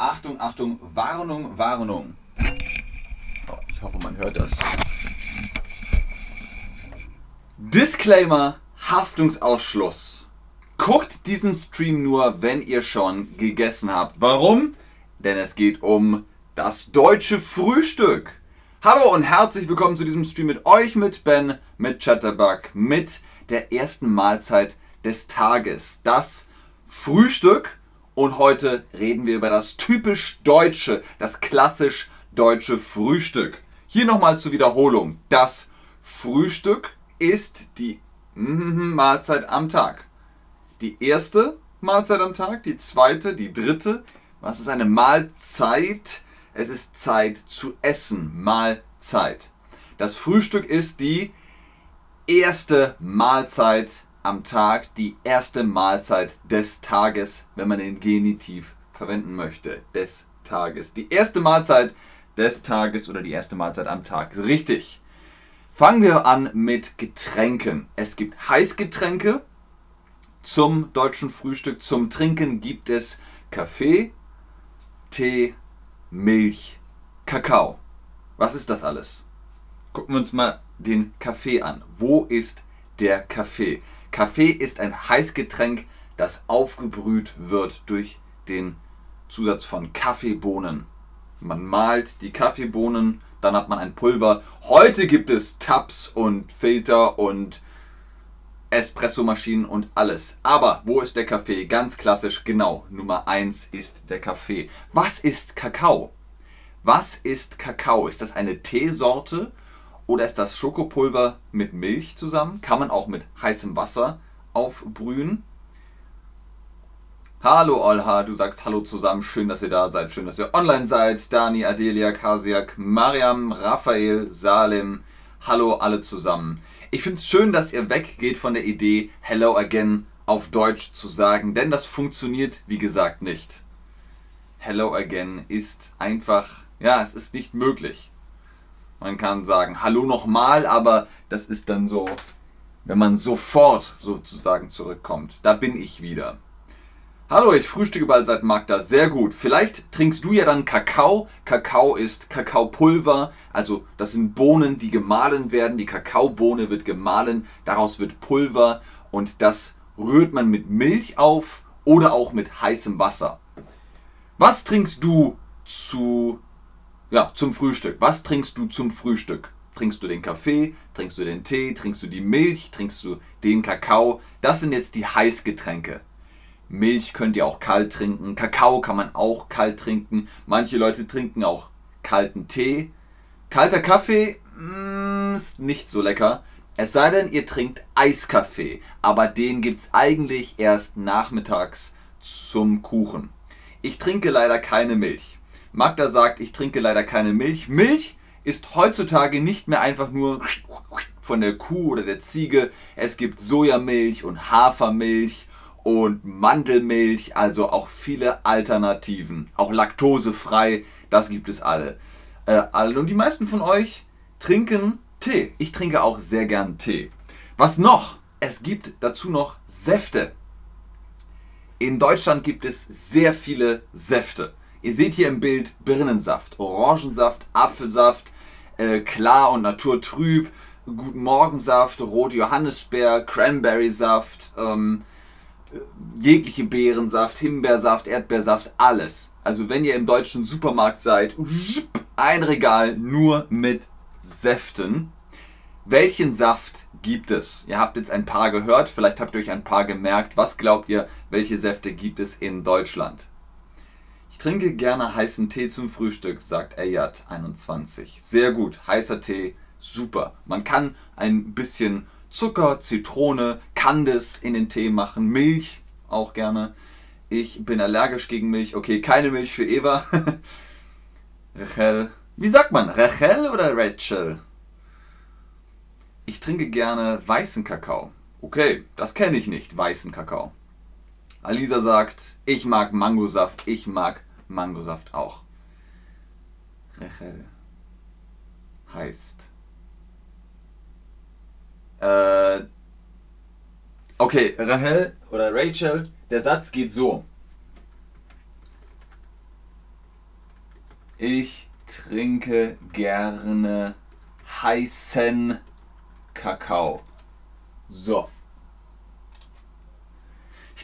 Achtung, Achtung, Warnung, Warnung. Oh, ich hoffe, man hört das. Disclaimer, Haftungsausschluss. Guckt diesen Stream nur, wenn ihr schon gegessen habt. Warum? Denn es geht um das deutsche Frühstück. Hallo und herzlich willkommen zu diesem Stream mit euch, mit Ben, mit Chatterbug, mit der ersten Mahlzeit des Tages. Das Frühstück. Und heute reden wir über das typisch deutsche, das klassisch deutsche Frühstück. Hier nochmal zur Wiederholung. Das Frühstück ist die Mahlzeit am Tag. Die erste Mahlzeit am Tag, die zweite, die dritte. Was ist eine Mahlzeit? Es ist Zeit zu essen. Mahlzeit. Das Frühstück ist die erste Mahlzeit am Tag, die erste Mahlzeit des Tages, wenn man den Genitiv verwenden möchte. Des Tages. Die erste Mahlzeit des Tages oder die erste Mahlzeit am Tag. Richtig. Fangen wir an mit Getränken. Es gibt Heißgetränke. Zum deutschen Frühstück, zum Trinken gibt es Kaffee, Tee, Milch, Kakao. Was ist das alles? Gucken wir uns mal den Kaffee an. Wo ist der Kaffee? Kaffee ist ein Heißgetränk, das aufgebrüht wird durch den Zusatz von Kaffeebohnen. Man malt die Kaffeebohnen, dann hat man ein Pulver. Heute gibt es Tabs und Filter und Espressomaschinen und alles. Aber wo ist der Kaffee? Ganz klassisch, genau. Nummer 1 ist der Kaffee. Was ist Kakao? Was ist Kakao? Ist das eine Teesorte oder ist das Schokopulver mit Milch zusammen? Kann man auch mit heißem Wasser aufbrühen. Hallo Olha, du sagst Hallo zusammen. Schön, dass ihr da seid. Schön, dass ihr online seid. Dani, Adelia, Kasiak, Mariam, Raphael, Salim. Hallo alle zusammen. Ich finde es schön, dass ihr weggeht von der Idee, Hello again auf Deutsch zu sagen, denn das funktioniert, wie gesagt, nicht. Hello again ist einfach, ja, es ist nicht möglich. Man kann sagen Hallo nochmal, aber das ist dann so, wenn man sofort sozusagen zurückkommt. Da bin ich wieder. Hallo, ich frühstücke bald seit Magda. Sehr gut. Vielleicht trinkst du ja dann Kakao. Kakao ist Kakaopulver. Also das sind Bohnen, die gemahlen werden. Die Kakaobohne wird gemahlen. Daraus wird Pulver. Und das rührt man mit Milch auf oder auch mit heißem Wasser. Was trinkst du zu, ja, zum Frühstück? Was trinkst du zum Frühstück? Trinkst du den Kaffee? Trinkst du den Tee? Trinkst du die Milch? Trinkst du den Kakao? Das sind jetzt die Heißgetränke. Milch könnt ihr auch kalt trinken. Kakao kann man auch kalt trinken. Manche Leute trinken auch kalten Tee. Kalter Kaffee mm, ist nicht so lecker. Es sei denn, ihr trinkt Eiskaffee. Aber den gibt es eigentlich erst nachmittags zum Kuchen. Ich trinke leider keine Milch. Magda sagt, ich trinke leider keine Milch. Milch ist heutzutage nicht mehr einfach nur von der Kuh oder der Ziege. Es gibt Sojamilch und Hafermilch und Mandelmilch, also auch viele Alternativen. Auch laktosefrei, das gibt es alle. Äh, und die meisten von euch trinken Tee. Ich trinke auch sehr gern Tee. Was noch? Es gibt dazu noch Säfte. In Deutschland gibt es sehr viele Säfte. Ihr seht hier im Bild Birnensaft, Orangensaft, Apfelsaft, äh, klar und naturtrüb, Guten Morgensaft, Rot Johannisbeer, Cranberry-Saft, ähm, jegliche Beerensaft, Himbeersaft, Erdbeersaft, alles. Also wenn ihr im deutschen Supermarkt seid, ein Regal nur mit Säften. Welchen Saft gibt es? Ihr habt jetzt ein paar gehört, vielleicht habt ihr euch ein paar gemerkt. Was glaubt ihr, welche Säfte gibt es in Deutschland? Trinke gerne heißen Tee zum Frühstück, sagt Ayat21. Sehr gut, heißer Tee, super. Man kann ein bisschen Zucker, Zitrone, Candice in den Tee machen, Milch auch gerne. Ich bin allergisch gegen Milch. Okay, keine Milch für Eva. Rachel. Wie sagt man? Rachel oder Rachel? Ich trinke gerne weißen Kakao. Okay, das kenne ich nicht, weißen Kakao. Alisa sagt, ich mag Mangosaft. Ich mag Mangosaft auch. Rachel heißt äh, okay, Rahel oder Rachel, der Satz geht so. Ich trinke gerne heißen Kakao. So.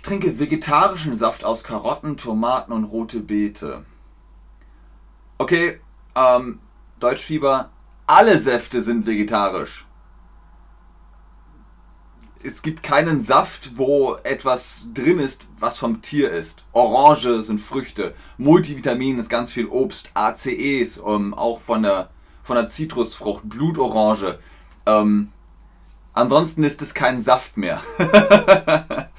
Ich trinke vegetarischen Saft aus Karotten, Tomaten und rote Beete. Okay, ähm, Deutschfieber, alle Säfte sind vegetarisch. Es gibt keinen Saft, wo etwas drin ist, was vom Tier ist. Orange sind Früchte, Multivitamin ist ganz viel Obst, ACEs, ähm, auch von der, von der Zitrusfrucht, Blutorange. Ähm, ansonsten ist es kein Saft mehr.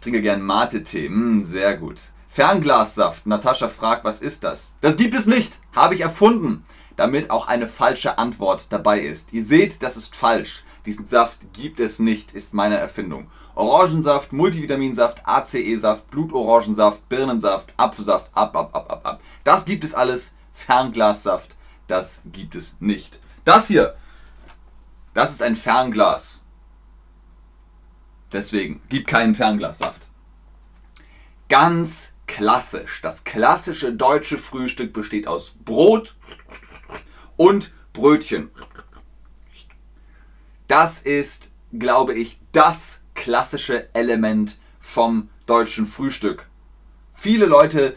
Ich trinke gern Mate-Tee. Mm, sehr gut. Fernglassaft. Natascha fragt, was ist das? Das gibt es nicht. Habe ich erfunden. Damit auch eine falsche Antwort dabei ist. Ihr seht, das ist falsch. Diesen Saft gibt es nicht, ist meine Erfindung. Orangensaft, Multivitaminsaft, ACE-Saft, Blutorangensaft, Birnensaft, Apfelsaft, ab, ab, ab, ab, ab. Das gibt es alles. Fernglassaft, das gibt es nicht. Das hier, das ist ein Fernglas. Deswegen, gib keinen Fernglassaft. Ganz klassisch. Das klassische deutsche Frühstück besteht aus Brot und Brötchen. Das ist, glaube ich, das klassische Element vom deutschen Frühstück. Viele Leute,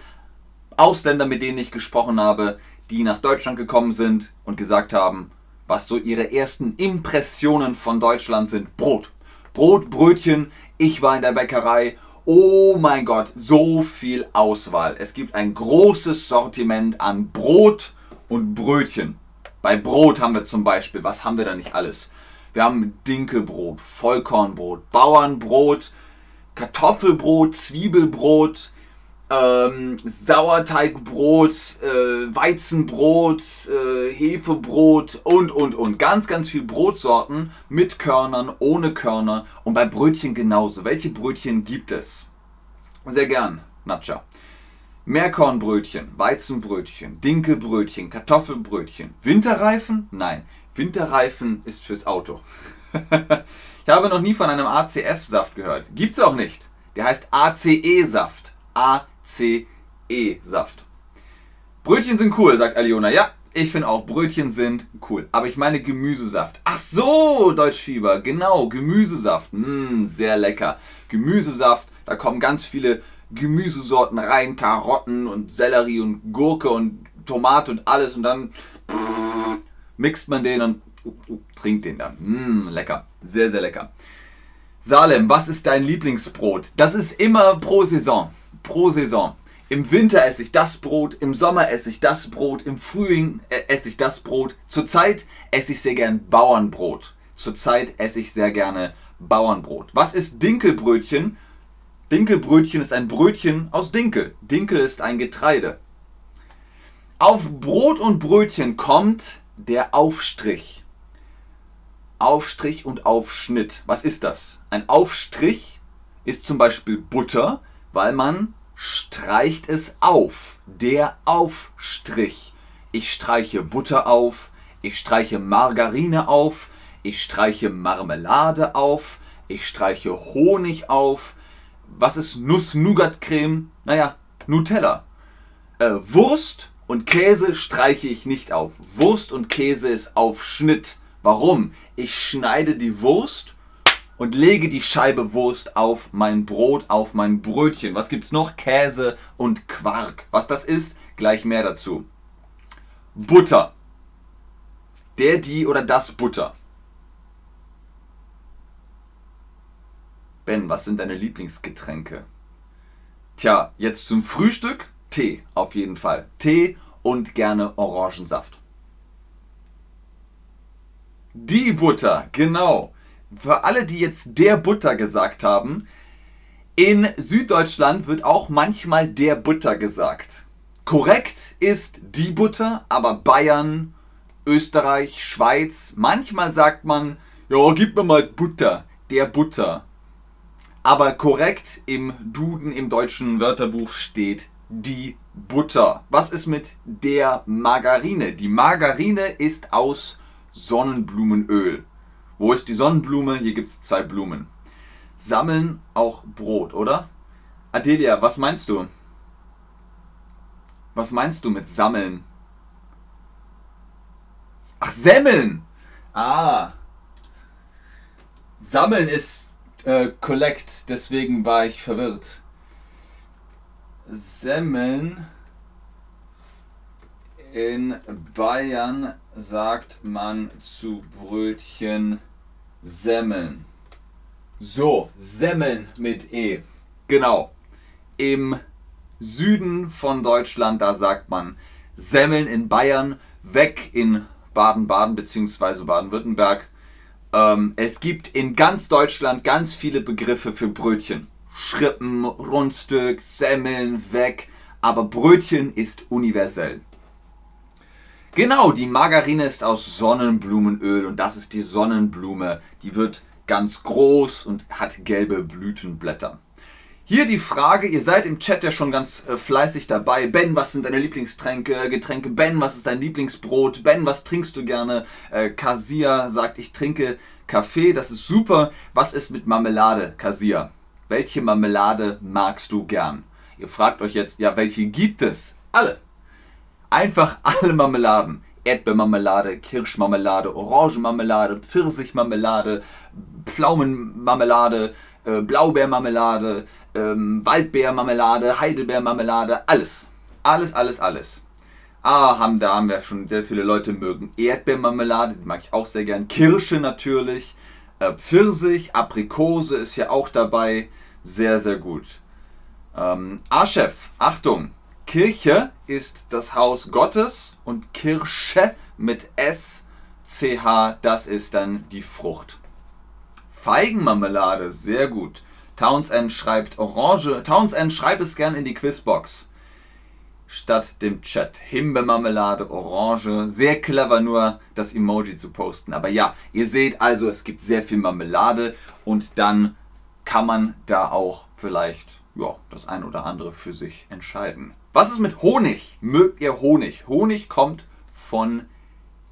Ausländer, mit denen ich gesprochen habe, die nach Deutschland gekommen sind und gesagt haben, was so ihre ersten Impressionen von Deutschland sind. Brot. Brot, Brötchen. Ich war in der Bäckerei. Oh mein Gott, so viel Auswahl. Es gibt ein großes Sortiment an Brot und Brötchen. Bei Brot haben wir zum Beispiel, was haben wir da nicht alles? Wir haben Dinkelbrot, Vollkornbrot, Bauernbrot, Kartoffelbrot, Zwiebelbrot, ähm, Sauerteigbrot, äh, Weizenbrot, äh, Hefebrot und, und, und. Ganz, ganz viel Brotsorten mit Körnern, ohne Körner und bei Brötchen genauso. Welche Brötchen gibt es? Sehr gern, Natscha. Mehrkornbrötchen, Weizenbrötchen, Dinkelbrötchen, Kartoffelbrötchen. Winterreifen? Nein, Winterreifen ist fürs Auto. ich habe noch nie von einem ACF-Saft gehört. Gibt's auch nicht. Der heißt ACE-Saft. ACE CE-Saft. Brötchen sind cool, sagt Aliona. Ja, ich finde auch, Brötchen sind cool. Aber ich meine Gemüsesaft. Ach so, Deutschfieber. Genau, Gemüsesaft. Mmm, sehr lecker. Gemüsesaft, da kommen ganz viele Gemüsesorten rein. Karotten und Sellerie und Gurke und Tomate und alles. Und dann mixt man den und uh, uh, trinkt den dann. Mmm, lecker. Sehr, sehr lecker. Salem, was ist dein Lieblingsbrot? Das ist immer pro Saison pro Saison. Im Winter esse ich das Brot, im Sommer esse ich das Brot, im Frühling äh, esse ich das Brot. Zurzeit esse ich sehr gern Bauernbrot. Zurzeit esse ich sehr gerne Bauernbrot. Was ist Dinkelbrötchen? Dinkelbrötchen ist ein Brötchen aus Dinkel. Dinkel ist ein Getreide. Auf Brot und Brötchen kommt der Aufstrich. Aufstrich und Aufschnitt. Was ist das? Ein Aufstrich ist zum Beispiel Butter, weil man streicht es auf. Der Aufstrich. Ich streiche Butter auf, ich streiche Margarine auf, ich streiche Marmelade auf, ich streiche Honig auf. Was ist Nuss-Nougat-Creme? Naja, Nutella. Äh, Wurst und Käse streiche ich nicht auf. Wurst und Käse ist auf Schnitt. Warum? Ich schneide die Wurst und lege die Scheibe Wurst auf mein Brot, auf mein Brötchen. Was gibt's noch? Käse und Quark. Was das ist, gleich mehr dazu. Butter. Der, die oder das Butter. Ben, was sind deine Lieblingsgetränke? Tja, jetzt zum Frühstück Tee auf jeden Fall. Tee und gerne Orangensaft. Die Butter, genau für alle, die jetzt der Butter gesagt haben, in Süddeutschland wird auch manchmal der Butter gesagt. Korrekt ist die Butter, aber Bayern, Österreich, Schweiz, manchmal sagt man, ja, gib mir mal Butter, der Butter. Aber korrekt im Duden, im deutschen Wörterbuch steht die Butter. Was ist mit der Margarine? Die Margarine ist aus Sonnenblumenöl. Wo ist die Sonnenblume? Hier gibt es zwei Blumen. Sammeln auch Brot, oder? Adelia, was meinst du? Was meinst du mit sammeln? Ach, Semmeln! Ah. Sammeln ist äh, Collect, deswegen war ich verwirrt. Semmeln. In Bayern sagt man zu Brötchen Semmeln. So, Semmeln mit E. Genau. Im Süden von Deutschland, da sagt man Semmeln in Bayern, weg in Baden-Baden bzw. Baden-Württemberg. Ähm, es gibt in ganz Deutschland ganz viele Begriffe für Brötchen. Schrippen, Rundstück, Semmeln, weg. Aber Brötchen ist universell. Genau, die Margarine ist aus Sonnenblumenöl und das ist die Sonnenblume. Die wird ganz groß und hat gelbe Blütenblätter. Hier die Frage, ihr seid im Chat ja schon ganz äh, fleißig dabei. Ben, was sind deine Lieblingstränke, Getränke? Ben, was ist dein Lieblingsbrot? Ben, was trinkst du gerne? Äh, Kasia sagt, ich trinke Kaffee, das ist super. Was ist mit Marmelade, Kasia? Welche Marmelade magst du gern? Ihr fragt euch jetzt, ja, welche gibt es? Alle. Einfach alle Marmeladen. Erdbeermarmelade, Kirschmarmelade, Orangenmarmelade, Pfirsichmarmelade, Pflaumenmarmelade, äh, Blaubeermarmelade, ähm, Waldbeermarmelade, Heidelbeermarmelade, alles. Alles, alles, alles. Ah, haben, da haben wir schon sehr viele Leute mögen. Erdbeermarmelade, die mag ich auch sehr gern. Kirsche natürlich. Äh, Pfirsich, Aprikose ist hier auch dabei. Sehr, sehr gut. Ähm, A-Chef, Achtung, Kirche ist das Haus Gottes und Kirsche mit S, CH, das ist dann die Frucht. Feigenmarmelade, sehr gut. Townsend schreibt Orange. Townsend schreibt es gern in die Quizbox. Statt dem Chat. Himbeermarmelade, Orange. Sehr clever nur das Emoji zu posten. Aber ja, ihr seht also, es gibt sehr viel Marmelade und dann kann man da auch vielleicht ja, das ein oder andere für sich entscheiden. Was ist mit Honig? Mögt ihr Honig? Honig kommt von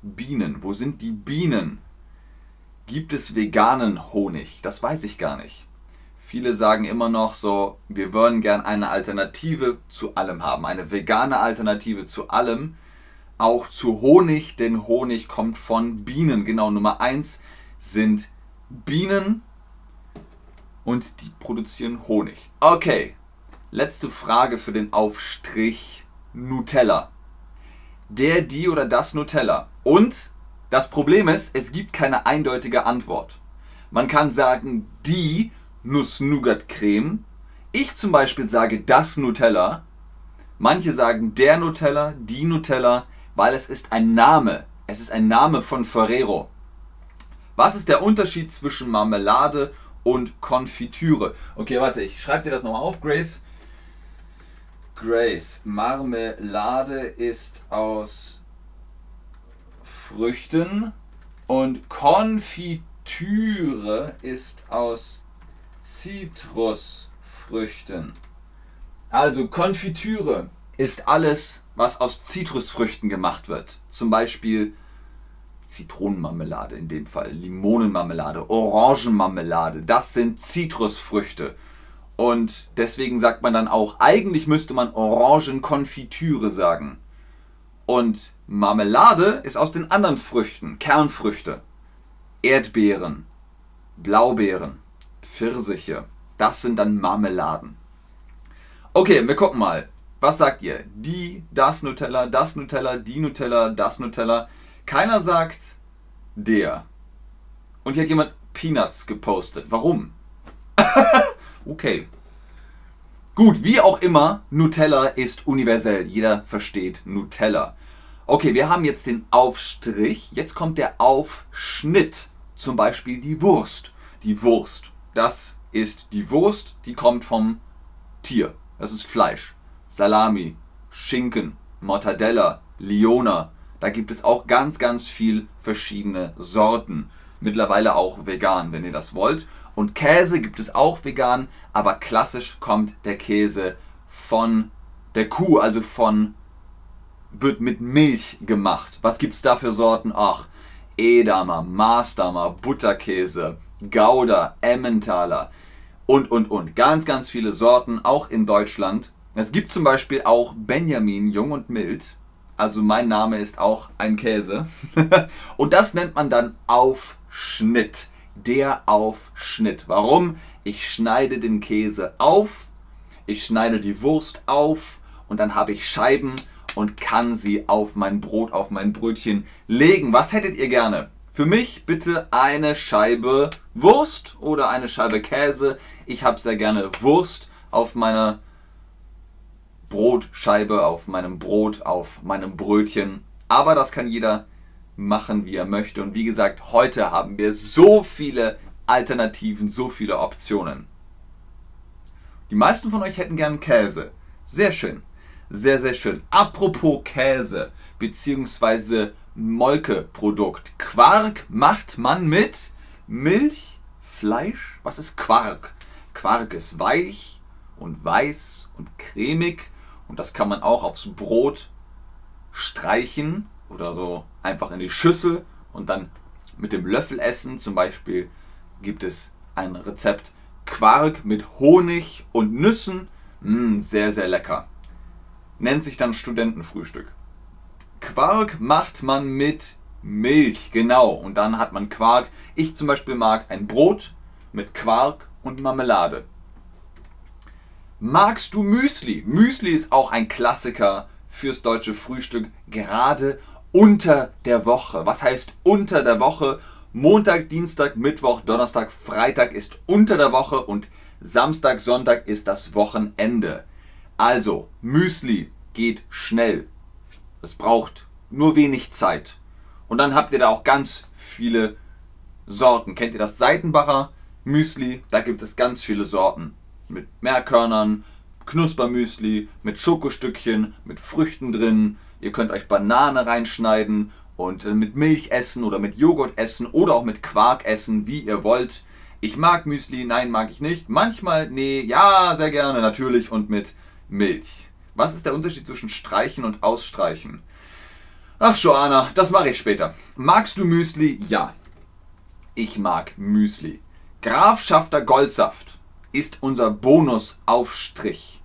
Bienen. Wo sind die Bienen? Gibt es veganen Honig? Das weiß ich gar nicht. Viele sagen immer noch so, wir würden gern eine Alternative zu allem haben. Eine vegane Alternative zu allem. Auch zu Honig, denn Honig kommt von Bienen. Genau, Nummer 1 sind Bienen und die produzieren Honig. Okay, Letzte Frage für den Aufstrich Nutella. Der, die oder das Nutella. Und das Problem ist, es gibt keine eindeutige Antwort. Man kann sagen, die Nuss-Nougat-Creme. Ich zum Beispiel sage das Nutella. Manche sagen der Nutella, die Nutella, weil es ist ein Name. Es ist ein Name von Ferrero. Was ist der Unterschied zwischen Marmelade und Konfitüre? Okay, warte, ich schreibe dir das nochmal auf, Grace. Grace. Marmelade ist aus Früchten und Konfitüre ist aus Zitrusfrüchten. Also Konfitüre ist alles, was aus Zitrusfrüchten gemacht wird. Zum Beispiel Zitronenmarmelade in dem Fall, Limonenmarmelade, Orangenmarmelade. Das sind Zitrusfrüchte. Und deswegen sagt man dann auch, eigentlich müsste man Orangenkonfitüre sagen. Und Marmelade ist aus den anderen Früchten, Kernfrüchte. Erdbeeren, Blaubeeren, Pfirsiche. Das sind dann Marmeladen. Okay, wir gucken mal. Was sagt ihr? Die, das Nutella, das Nutella, die Nutella, das Nutella. Keiner sagt der. Und hier hat jemand Peanuts gepostet. Warum? Okay. Gut, wie auch immer, Nutella ist universell. Jeder versteht Nutella. Okay, wir haben jetzt den Aufstrich. Jetzt kommt der Aufschnitt. Zum Beispiel die Wurst. Die Wurst. Das ist die Wurst, die kommt vom Tier. Das ist Fleisch. Salami, Schinken, Mortadella, Liona. Da gibt es auch ganz, ganz viel verschiedene Sorten. Mittlerweile auch vegan, wenn ihr das wollt. Und Käse gibt es auch vegan, aber klassisch kommt der Käse von der Kuh, also von wird mit Milch gemacht. Was gibt es da für Sorten? Ach, Edamer, Maßdamer, Butterkäse, Gouda, Emmentaler und, und, und. Ganz, ganz viele Sorten, auch in Deutschland. Es gibt zum Beispiel auch Benjamin Jung und Mild. Also mein Name ist auch ein Käse. Und das nennt man dann Aufschnitt. Der Aufschnitt. Warum? Ich schneide den Käse auf, ich schneide die Wurst auf und dann habe ich Scheiben und kann sie auf mein Brot, auf mein Brötchen legen. Was hättet ihr gerne? Für mich bitte eine Scheibe Wurst oder eine Scheibe Käse. Ich habe sehr gerne Wurst auf meiner Brotscheibe, auf meinem Brot, auf meinem Brötchen. Aber das kann jeder machen, wie er möchte. Und wie gesagt, heute haben wir so viele Alternativen, so viele Optionen. Die meisten von euch hätten gern Käse. Sehr schön. Sehr, sehr schön. Apropos Käse bzw. Molkeprodukt. Quark macht man mit Milch, Fleisch. Was ist Quark? Quark ist weich und weiß und cremig und das kann man auch aufs Brot streichen oder so einfach in die Schüssel und dann mit dem Löffel essen. Zum Beispiel gibt es ein Rezept Quark mit Honig und Nüssen. Mm, sehr, sehr lecker. Nennt sich dann Studentenfrühstück. Quark macht man mit Milch, genau. Und dann hat man Quark. Ich zum Beispiel mag ein Brot mit Quark und Marmelade. Magst du Müsli? Müsli ist auch ein Klassiker fürs deutsche Frühstück, gerade unter der Woche. Was heißt unter der Woche? Montag, Dienstag, Mittwoch, Donnerstag, Freitag ist unter der Woche und Samstag, Sonntag ist das Wochenende. Also, Müsli geht schnell. Es braucht nur wenig Zeit. Und dann habt ihr da auch ganz viele Sorten. Kennt ihr das Seitenbacher Müsli? Da gibt es ganz viele Sorten. Mit Meerkörnern, Knuspermüsli, mit Schokostückchen, mit Früchten drin. Ihr könnt euch Banane reinschneiden und äh, mit Milch essen oder mit Joghurt essen oder auch mit Quark essen, wie ihr wollt. Ich mag Müsli, nein, mag ich nicht. Manchmal, nee, ja, sehr gerne, natürlich und mit Milch. Was ist der Unterschied zwischen Streichen und Ausstreichen? Ach, Joanna, das mache ich später. Magst du Müsli? Ja. Ich mag Müsli. Grafschafter Goldsaft ist unser Bonusaufstrich.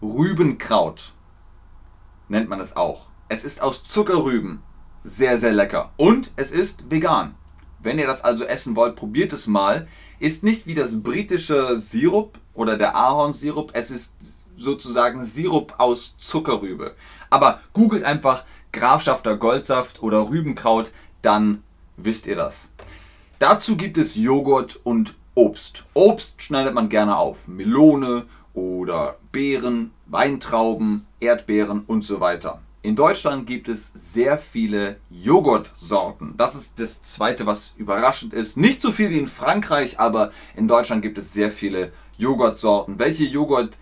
Rübenkraut nennt man es auch. Es ist aus Zuckerrüben. Sehr, sehr lecker. Und es ist vegan. Wenn ihr das also essen wollt, probiert es mal. Ist nicht wie das britische Sirup oder der Ahornsirup. Es ist sozusagen Sirup aus Zuckerrübe. Aber googelt einfach Grafschafter Goldsaft oder Rübenkraut, dann wisst ihr das. Dazu gibt es Joghurt und Obst. Obst schneidet man gerne auf. Melone oder Beeren, Weintrauben, Erdbeeren und so weiter. In Deutschland gibt es sehr viele Joghurtsorten. Das ist das zweite, was überraschend ist. Nicht so viel wie in Frankreich, aber in Deutschland gibt es sehr viele Joghurtsorten. Welche Joghurt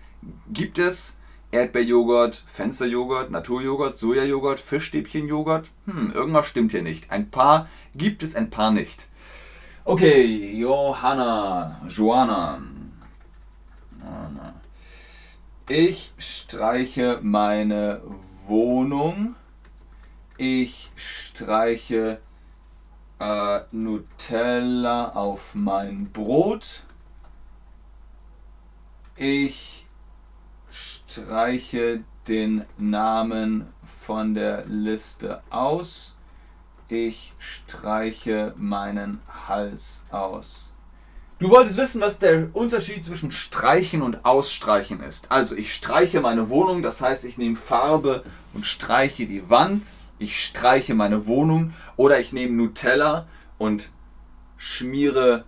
gibt es? Erdbeerjoghurt, Fensterjoghurt, Naturjoghurt, Sojajoghurt, Fischstäbchenjoghurt? Hm, irgendwas stimmt hier nicht. Ein paar gibt es, ein paar nicht. Okay, Johanna, Joanna. Ich streiche meine Wohnung. Ich streiche äh, Nutella auf mein Brot. Ich streiche den Namen von der Liste aus. Ich streiche meinen Hals aus. Du wolltest wissen, was der Unterschied zwischen Streichen und Ausstreichen ist. Also ich streiche meine Wohnung, das heißt ich nehme Farbe und streiche die Wand. Ich streiche meine Wohnung oder ich nehme Nutella und schmiere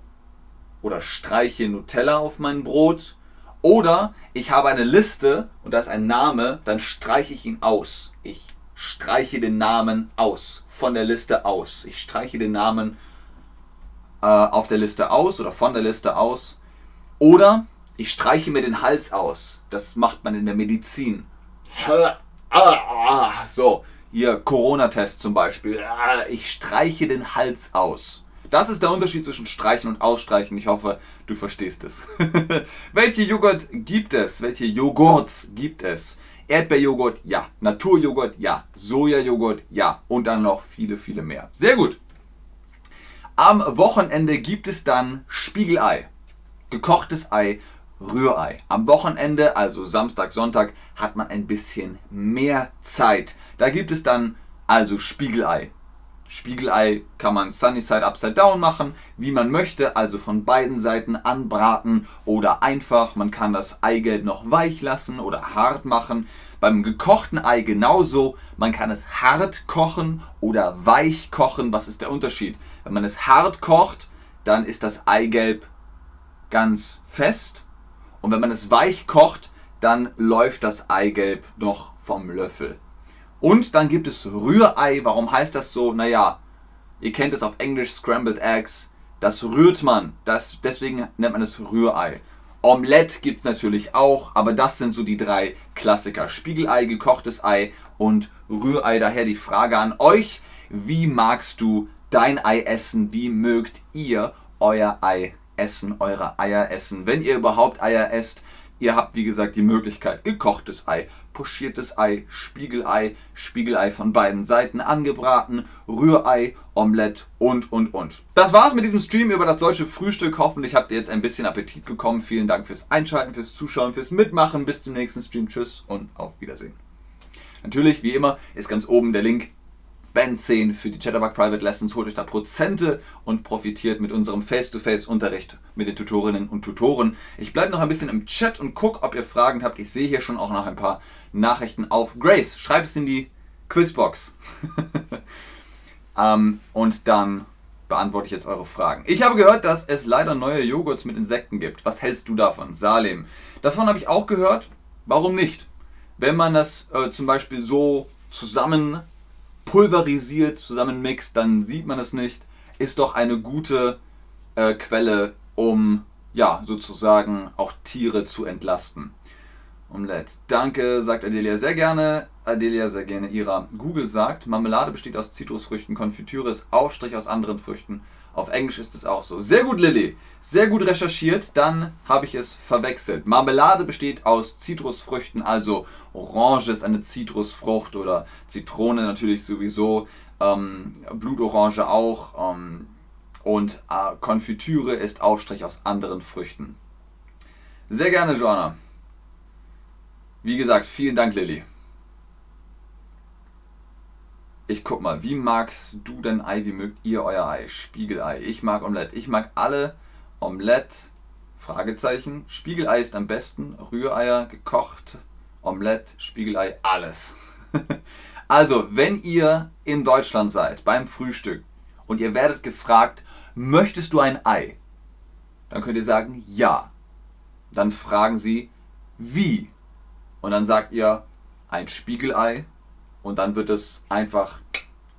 oder streiche Nutella auf mein Brot. Oder ich habe eine Liste und da ist ein Name, dann streiche ich ihn aus. Ich streiche den Namen aus, von der Liste aus. Ich streiche den Namen äh, auf der Liste aus oder von der Liste aus. Oder ich streiche mir den Hals aus. Das macht man in der Medizin. So, hier Corona-Test zum Beispiel. Ich streiche den Hals aus. Das ist der Unterschied zwischen Streichen und Ausstreichen. Ich hoffe, du verstehst es. Welche Joghurt gibt es? Welche Joghurts gibt es? Erdbeerjoghurt, ja. Naturjoghurt, ja. Sojajoghurt, ja. Und dann noch viele, viele mehr. Sehr gut. Am Wochenende gibt es dann Spiegelei. Gekochtes Ei Rührei. Am Wochenende, also Samstag, Sonntag, hat man ein bisschen mehr Zeit. Da gibt es dann also Spiegelei. Spiegelei kann man Sunny Side Upside Down machen, wie man möchte, also von beiden Seiten anbraten oder einfach, man kann das Eigelb noch weich lassen oder hart machen. Beim gekochten Ei genauso, man kann es hart kochen oder weich kochen. Was ist der Unterschied? Wenn man es hart kocht, dann ist das Eigelb ganz fest und wenn man es weich kocht, dann läuft das Eigelb noch vom Löffel. Und dann gibt es Rührei. Warum heißt das so? Naja, ihr kennt es auf Englisch Scrambled Eggs. Das rührt man. Das, deswegen nennt man es Rührei. Omelette gibt es natürlich auch, aber das sind so die drei Klassiker. Spiegelei, gekochtes Ei und Rührei. Daher die Frage an euch, wie magst du dein Ei essen? Wie mögt ihr euer Ei essen, eure Eier essen? Wenn ihr überhaupt Eier esst, Ihr habt, wie gesagt, die Möglichkeit, gekochtes Ei, pochiertes Ei, Spiegelei, Spiegelei von beiden Seiten angebraten, Rührei, Omelette und, und, und. Das war's mit diesem Stream über das deutsche Frühstück. Hoffentlich habt ihr jetzt ein bisschen Appetit bekommen. Vielen Dank fürs Einschalten, fürs Zuschauen, fürs Mitmachen. Bis zum nächsten Stream. Tschüss und auf Wiedersehen. Natürlich, wie immer, ist ganz oben der Link Band 10 für die Chatterbug Private Lessons. Holt euch da Prozente und profitiert mit unserem Face-to-Face-Unterricht mit den Tutorinnen und Tutoren. Ich bleibe noch ein bisschen im Chat und gucke, ob ihr Fragen habt. Ich sehe hier schon auch noch ein paar Nachrichten auf. Grace, schreib es in die Quizbox. ähm, und dann beantworte ich jetzt eure Fragen. Ich habe gehört, dass es leider neue Joghurts mit Insekten gibt. Was hältst du davon? Salem. Davon habe ich auch gehört. Warum nicht? Wenn man das äh, zum Beispiel so zusammen pulverisiert zusammenmixt, dann sieht man es nicht, ist doch eine gute äh, Quelle, um ja sozusagen auch Tiere zu entlasten. Omelette. Danke, sagt Adelia sehr gerne. Adelia sehr gerne ihrer. Google sagt, Marmelade besteht aus Zitrusfrüchten, Konfitüre ist Aufstrich aus anderen Früchten. Auf Englisch ist es auch so. Sehr gut, Lilly. Sehr gut recherchiert. Dann habe ich es verwechselt. Marmelade besteht aus Zitrusfrüchten, also Orange ist eine Zitrusfrucht oder Zitrone natürlich sowieso, ähm, Blutorange auch. Ähm, und äh, Konfitüre ist Aufstrich aus anderen Früchten. Sehr gerne, Joanna. Wie gesagt, vielen Dank, Lilly. Ich guck mal, wie magst du denn Ei? Wie mögt ihr euer Ei? Spiegelei. Ich mag Omelette. Ich mag alle Omelette. Fragezeichen. Spiegelei ist am besten. Rühreier, gekocht, Omelette, Spiegelei, alles. also, wenn ihr in Deutschland seid beim Frühstück und ihr werdet gefragt, möchtest du ein Ei? Dann könnt ihr sagen, ja. Dann fragen sie, wie? Und dann sagt ihr, ein Spiegelei und dann wird es einfach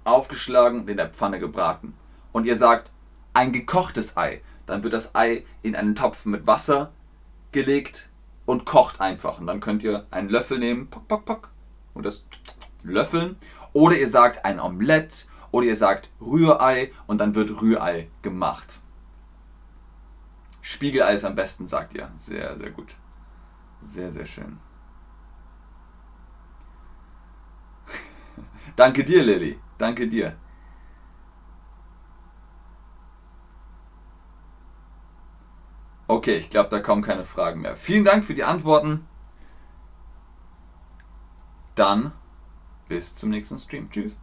aufgeschlagen und in der Pfanne gebraten. Und ihr sagt ein gekochtes Ei, dann wird das Ei in einen Topf mit Wasser gelegt und kocht einfach. Und dann könnt ihr einen Löffel nehmen, pock, pock, pock, und das löffeln. Oder ihr sagt ein Omelett oder ihr sagt Rührei und dann wird Rührei gemacht. Spiegelei ist am besten, sagt ihr. Sehr, sehr gut. Sehr, sehr schön. Danke dir, Lilly. Danke dir. Okay, ich glaube, da kommen keine Fragen mehr. Vielen Dank für die Antworten. Dann bis zum nächsten Stream. Tschüss.